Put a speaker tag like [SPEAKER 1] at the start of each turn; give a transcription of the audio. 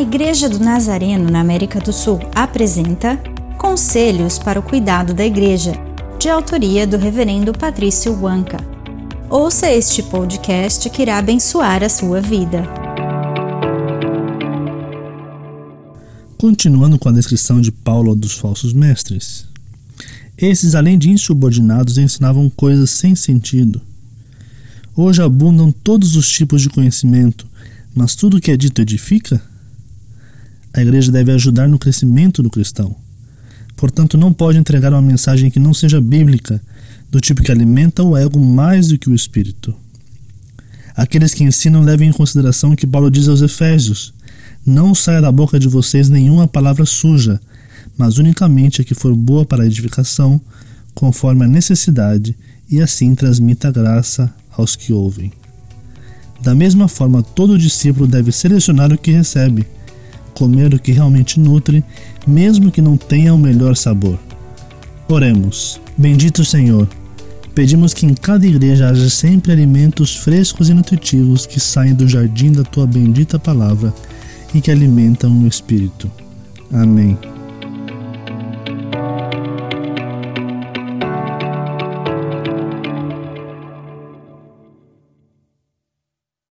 [SPEAKER 1] Igreja do Nazareno na América do Sul apresenta Conselhos para o Cuidado da Igreja, de autoria do Reverendo Patrício Wanka. Ouça este podcast que irá abençoar a sua vida.
[SPEAKER 2] Continuando com a descrição de Paulo dos falsos mestres. Esses, além de insubordinados, ensinavam coisas sem sentido. Hoje abundam todos os tipos de conhecimento, mas tudo que é dito edifica? A igreja deve ajudar no crescimento do cristão. Portanto, não pode entregar uma mensagem que não seja bíblica, do tipo que alimenta o ego mais do que o espírito. Aqueles que ensinam levem em consideração o que Paulo diz aos Efésios: Não saia da boca de vocês nenhuma palavra suja, mas unicamente a que for boa para a edificação, conforme a necessidade, e assim transmita graça aos que ouvem. Da mesma forma, todo discípulo deve selecionar o que recebe, comer o que realmente nutre, mesmo que não tenha o melhor sabor. Oremos. Bendito Senhor, pedimos que em cada igreja haja sempre alimentos frescos e nutritivos que saem do jardim da tua bendita palavra e que alimentam o espírito. Amém.